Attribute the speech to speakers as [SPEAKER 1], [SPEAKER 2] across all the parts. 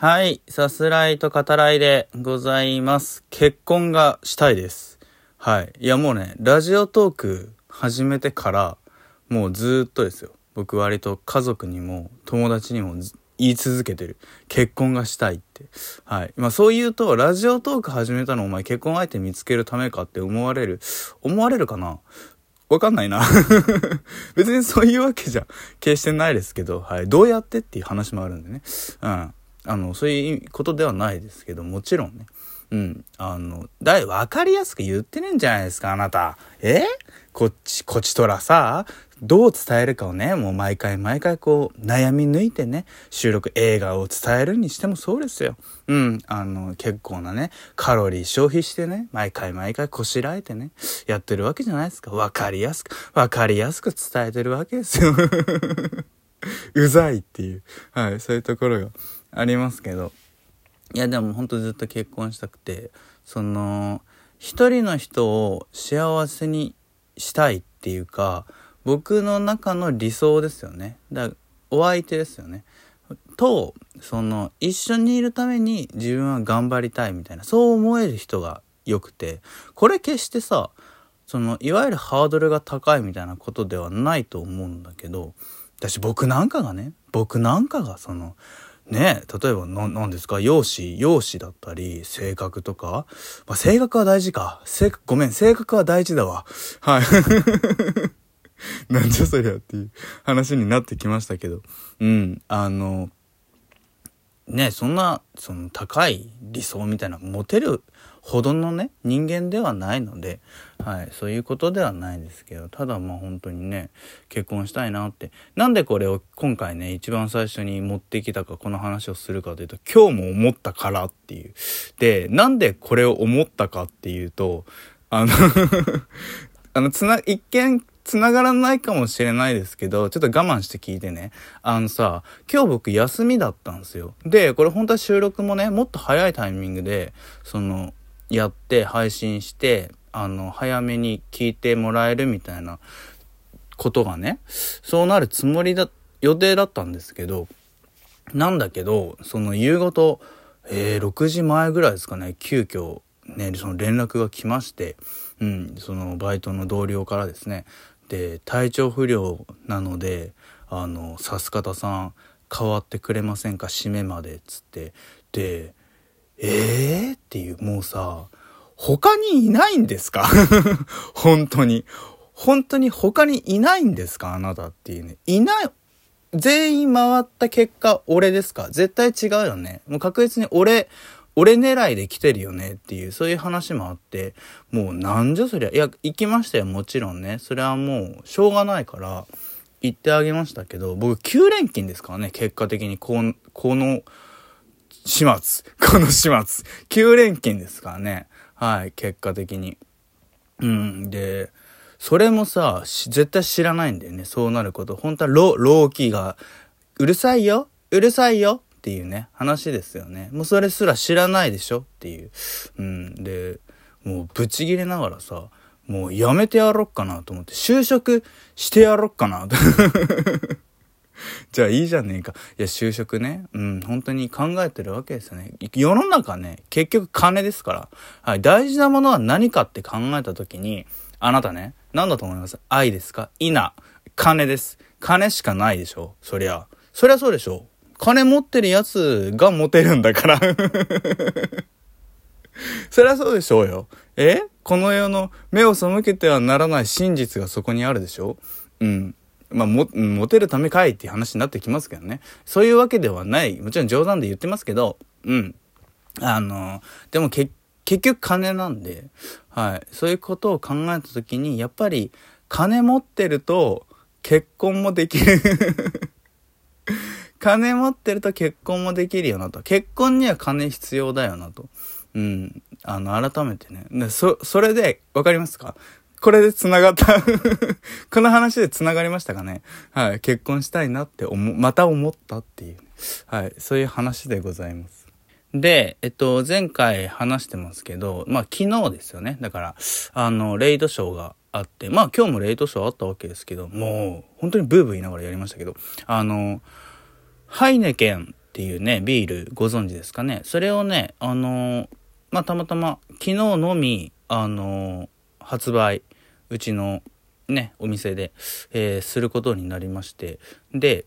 [SPEAKER 1] はい、さすらいと語らいでございます。結婚がしたいです。はい。いやもうね、ラジオトーク始めてから、もうずっとですよ。僕割と家族にも友達にも言い続けてる。結婚がしたいって。はい。まあそう言うと、ラジオトーク始めたのお前結婚相手見つけるためかって思われる。思われるかな？わかんないな 別にそういうわけじゃ決してないですけど、はい。どうやってっていう話もあるんでね。うん。あの、そういうことではないですけど、もちろんね。うん。あの、だい、わかりやすく言ってねんじゃないですか、あなた。え？こっち、こっちとらさ、どう伝えるかをね、もう毎回毎回こう、悩み抜いてね、収録映画を伝えるにしてもそうですよ。うん。あの、結構なね、カロリー消費してね、毎回毎回こしらえてね、やってるわけじゃないですか。わかりやすく、わかりやすく伝えてるわけですよ。うざいっていう、はい、そういうところがありますけど。いや、でも本当ずっと結婚したくて、その、一人の人を幸せにしたいっていうか、僕の中の理想ですよね。だお相手ですよね。と、その、一緒にいるために自分は頑張りたいみたいな、そう思える人が良くて、これ決してさ、その、いわゆるハードルが高いみたいなことではないと思うんだけど、私僕なんかがね、僕なんかがその、ね例えば何ですか？容姿容姿だったり性格とか、まあ、性格は大事か。性格ごめん性格は大事だわ。はい。なんじゃそりゃっていう話になってきましたけど。うん。あのねそんなその高い理想みたいなモテるほどのね人間ではないので、はい、そういうことではないですけどただまあ本当にね結婚したいなってなんでこれを今回ね一番最初に持ってきたかこの話をするかというと今日も思ったからっていうでなんでこれを思ったかっていうとあの あのつな一見繋がらないかもしれないですけど、ちょっと我慢して聞いてね。あのさ、今日僕休みだったんですよ。で、これ本当は収録もね、もっと早いタイミングで、その、やって配信してあの早めに聞いてもらえるみたいなことがねそうなるつもりだ予定だったんですけどなんだけどその夕方えー、6時前ぐらいですかね急遽ねその連絡が来ましてうんそのバイトの同僚からですねで体調不良なのであのさす方さん変わってくれませんか締めまでっつってでえーっていう、もうさ、他にいないんですか？本当に。本当に他にいないんですか？あなたっていうね。いない、全員回った結果、俺ですか？絶対違うよね。もう確実に俺、俺狙いで来てるよねっていう、そういう話もあって、もうなんじゃそりゃ。いや、行きましたよ、もちろんね。それはもう、しょうがないから、行ってあげましたけど、僕9連勤ですからね、結果的にこ、この、始末。この始末。9連勤ですからね。はい、結果的に。うん、で、それもさ、絶対知らないんだよね。そうなること。本当はロ、ーキが、うるさいようるさいよっていうね、話ですよね。もうそれすら知らないでしょっていう。うん、で、もうブチギレながらさ、もうやめてやろっかなと思って、就職してやろっかなと。じゃあいいじゃねえか。いや、就職ね。うん、本当に考えてるわけですよね。世の中ね、結局金ですから。はい、大事なものは何かって考えた時に、あなたね、何だと思います？愛ですか？いな。金です。金しかないでしょ？そりゃ。そりゃそうでしょ？金持ってるやつが持てるんだから そりゃそうでしょうよ。え？この世の目を背けてはならない真実がそこにあるでしょ？うん。まあ、も、モテるためかいっていう話になってきますけどね。そういうわけではない。もちろん冗談で言ってますけど、うん。あの、でも結局金なんで、はい。そういうことを考えた時に、やっぱり金持ってると結婚もできる 金持ってると結婚もできるよなと。結婚には金必要だよなと。うん。あの、改めてね。でそ、それで、わかりますか？これで繋がった この話で繋がりましたかね？はい。結婚したいなって思、また思ったっていう、はい。そういう話でございます。で、えっと、前回話してますけど、まあ昨日ですよね。だから、あの、レイドショーがあって、まあ今日もレイドショーあったわけですけど、もう、本当にブーブー言いながらやりましたけど、あの、ハイネケンっていうね、ビールご存知ですかね？それをね、あの、まあ、たまたま昨日のみ、あの、発売、うちのね、お店で、えー、することになりまして、で、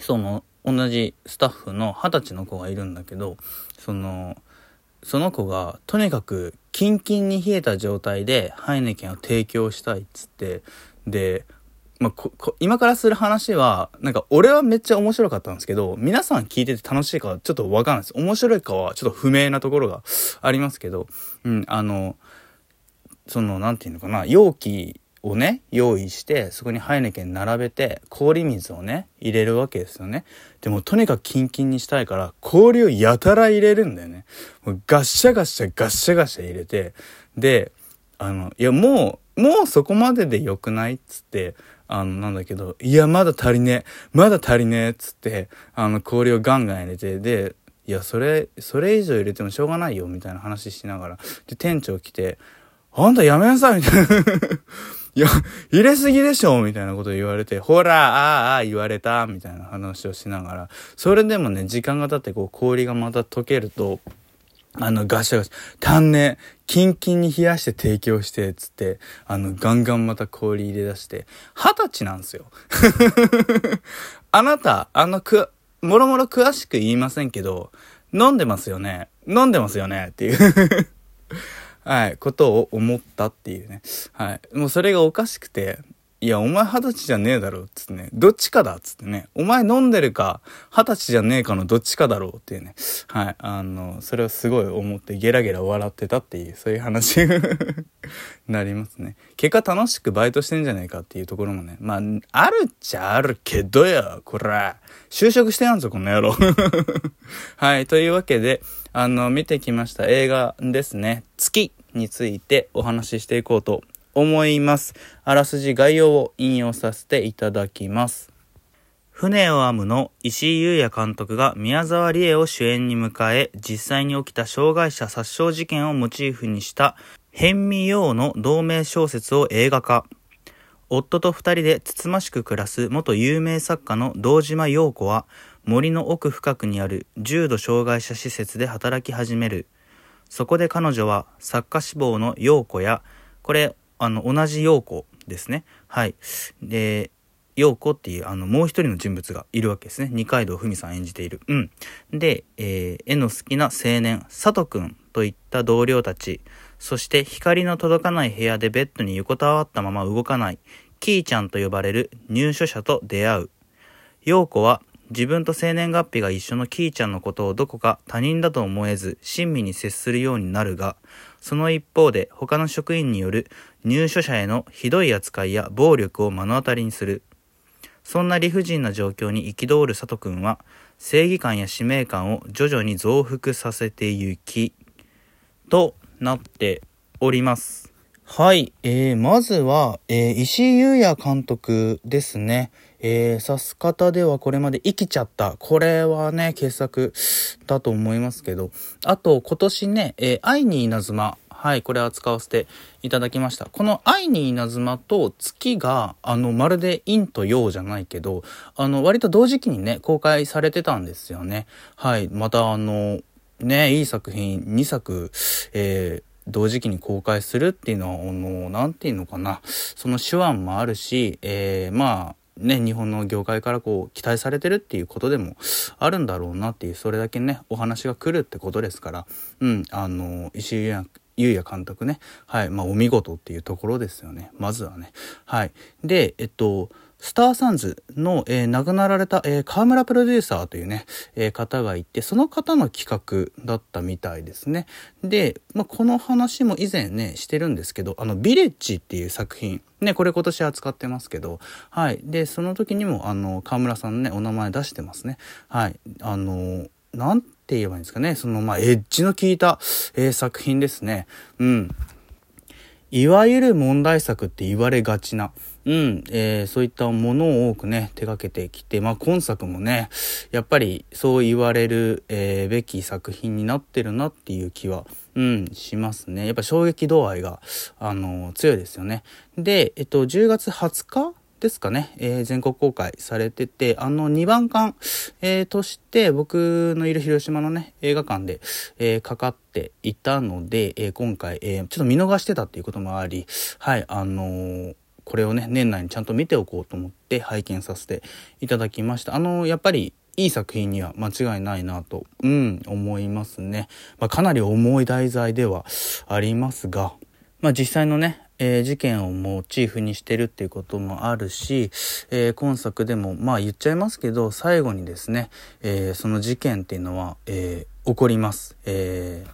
[SPEAKER 1] その、同じスタッフの二十歳の子がいるんだけど、その、その子がとにかくキンキンに冷えた状態でハイネケンを提供したいっつってで、まあ、今からする話はなんか俺はめっちゃ面白かったんですけど皆さん聞いてて楽しいかはちょっとわかんないです。面白いかはちょっと不明なところがありますけどうんあのその何て言うのかな容器をね用意してそこにハイネケン並べて氷水をね入れるわけですよね。でもとにかくキンキンにしたいから氷をやたら入れるんだよね。もうガッシャガッシャガッシャガッシャ入れてであのいやもうもうそこまででよくないっつってあのなんだけどいやまだ足りねえまだ足りねえっつってあの氷をガンガン入れてでいやそれそれ以上入れてもしょうがないよみたいな話しながら。で店長来て「あんたやめなさい」みたいな。いや、入れすぎでしょみたいなこと言われて、ほら、ああ、ああ、言われたみたいな話をしながら、それでもね、時間が経ってこう氷がまた溶けると、あの、ガシャガシャ、単ね、キンキンに冷やして提供して、つって、あの、ガンガンまた氷入れ出して、二十歳なんですよ。あなた、あの、く、もろもろ詳しく言いませんけど、飲んでますよね？飲んでますよね？っていう。はい、ことを思ったっていうね。はい。もうそれがおかしくて、いや、お前二十歳じゃねえだろ、つってね。どっちかだ、つってね。お前飲んでるか、二十歳じゃねえかのどっちかだろうっていうね。はい。あの、それをすごい思ってゲラゲラ笑ってたっていう、そういう話 なりますね。結果楽しくバイトしてんじゃねえかっていうところもね。まあ、あるっちゃあるけどよ、こら。就職してやんぞ、この野郎。はい。というわけで、あの、見てきました映画ですね。月についてお話ししていこうと思います。あらすじ概要を引用させていただきます。船を編むの石井優也監督が宮沢りえを主演に迎え、実際に起きた障害者殺傷事件をモチーフにした変味用の同名小説を映画化。夫と二人でつつましく暮らす元有名作家の堂島陽子は森の奥深くにある重度障害者施設で働き始める。そこで彼女は作家志望の陽子や、これあの、同じ陽子ですね。はい。で、陽子っていう、あの、もう一人の人物がいるわけですね。二階堂ふみさん演じている。うん。で、えー、絵の好きな青年、佐藤くんといった同僚たち、そして光の届かない部屋でベッドに横たわったまま動かない、キーちゃんと呼ばれる入所者と出会う。陽子は自分と生年月日が一緒のキーちゃんのことをどこか他人だと思えず親身に接するようになるが、その一方で他の職員による入所者へのひどい扱いや暴力を目の当たりにする。そんな理不尽な状況に憤る佐藤くんは、正義感や使命感を徐々に増幅させてゆき、となっております。はい、えー、まずは、えー、石井優也監督ですね。えー、さす方ではこれまで生きちゃった。これはね、傑作だと思いますけど。あと、今年ね、えー、愛に稲妻。はい、これ扱わせていただきました。この愛に稲妻と月が、あの、まるで陰と陽じゃないけど、あの、割と同時期にね、公開されてたんですよね。はい、またあの、ね、いい作品2作、えー、同時期に公開するっていうのは、あの、なんていうのかな。その手腕もあるし、えー、まあ、ね、日本の業界からこう期待されてるっていうことでもあるんだろうなっていうそれだけねお話が来るってことですからうんあの石井優也監督ねはいまあお見事っていうところですよね。まずはね。はい。でえっとスターサンズの、えー、亡くなられた、えー、河村プロデューサーというね、えー、方がいて、その方の企画だったみたいですね。で、まあ、この話も以前ね、してるんですけど、あの、ビレッジっていう作品、ね、これ今年扱ってますけど、はい。で、その時にも、あの、河村さんのね、お名前出してますね。はい。あの、なんて言えばいいんですかね。その、まあ、エッジの効いた、えー、作品ですね。うん。いわゆる問題作って言われがちな、うん、えー、そういったものを多くね、手掛けてきて、まあ今作もね、やっぱりそう言われる、えー、べき作品になってるなっていう気は、うん、しますね。やっぱ衝撃度合いが、あのー、強いですよね。で、えっと、10月20日ですかね、えー、全国公開されてて、あの2番館、えー、として僕のいる広島のね、映画館で、えー、かかっていたので、え今回、えちょっと見逃してたっていうこともあり、はい、あのこれをね、年内にちゃんと見ておこうと思って拝見させていただきました。あのやっぱり、いい作品には間違いないなと、うん、思いますね。まあ、かなり重い題材ではありますが、まあ、実際のね、えー、事件をモチーフにしてるっていうこともあるし、えー、今作でもまあ言っちゃいますけど最後にですね、えー、その事件っていうのは、え起こります、え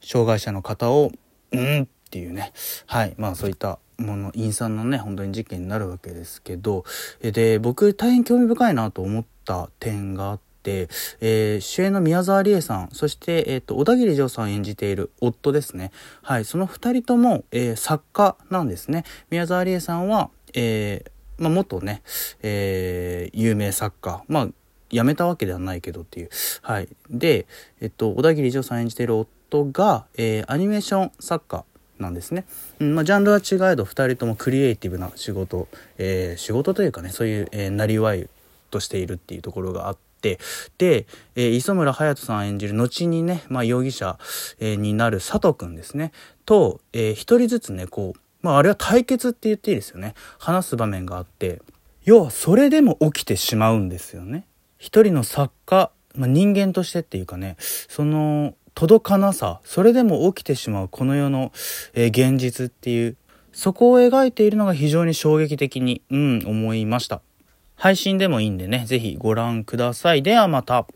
[SPEAKER 1] 障害者の方をうんっていうねはいまあそういったもの陰惨なね本当に事件になるわけですけどで僕大変興味深いなと思った点があって、えー、主演の宮沢りえさん、そして、えっ、ー、と、小田切丈さん演じている夫ですね。はい、その二人とも、えー、作家なんですね。宮沢りえさんは、えまあ、元ね、え有名作家。まあ、辞めたわけではないけどっていう。はい。で、えっと、小田切丈さん演じている夫が、えアニメーション作家なんですね。うんまあ、ジャンルは違えど2人ともクリエイティブな仕事、えー、仕事というかねそういう、えー、なりわいとしているっていうところがあって、で、えー、磯村勇斗さん演じる後にね、まあ、容疑者、えー、になる佐藤くんですね、と、えー、人ずつね、こう、まあ、あれは対決って言っていいですよね。話す場面があって、要はそれでも起きてしまうんですよね。一人の作家、まあ、人間としてっていうかね、その、届かなさ、それでも起きてしまうこの世の、えー、現実っていう、そこを描いているのが非常に衝撃的に、うん、思いました。配信でもいいんでね、是非ご覧ください。ではまた。